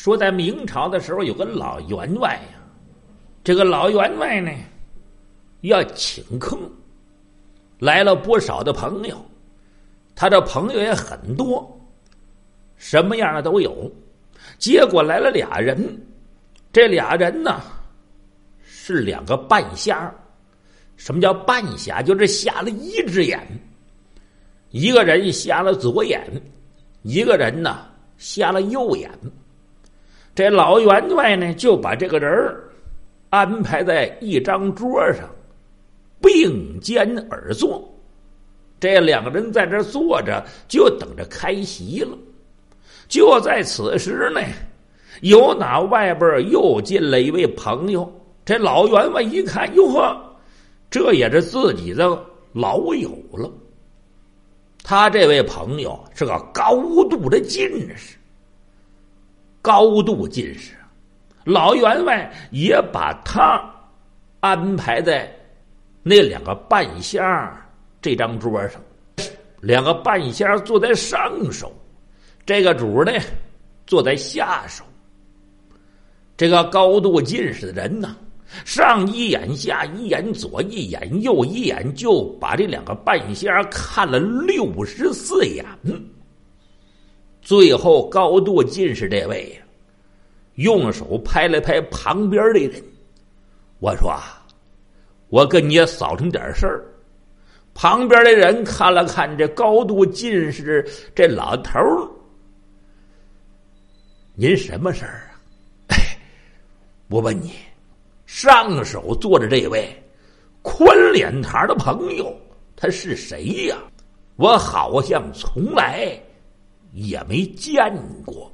说在明朝的时候有个老员外呀，这个老员外呢要请客，来了不少的朋友，他的朋友也很多，什么样的都有。结果来了俩人，这俩人呢是两个半瞎。什么叫半瞎？就是瞎了一只眼。一个人瞎了左眼，一个人呢瞎了右眼。这老员外呢就把这个人儿安排在一张桌上，并肩而坐。这两个人在这坐着，就等着开席了。就在此时呢，有哪外边又进来一位朋友。这老员外一看，哟呵，这也是自己的老友了。他这位朋友是个高度的进士，高度近视，老员外也把他安排在那两个半仙儿这张桌上，两个半仙儿坐在上手。这个主呢，坐在下手。这个高度近视的人呢，上一眼，下一眼，左一眼，右一眼，就把这两个半仙儿看了六十四眼。最后，高度近视这位，用手拍了拍旁边的人，我说：“我跟你也扫成点事儿。”旁边的人看了看这高度近视这老头儿。您什么事儿啊？哎，我问你，上手坐着这位宽脸膛的朋友，他是谁呀？我好像从来也没见过。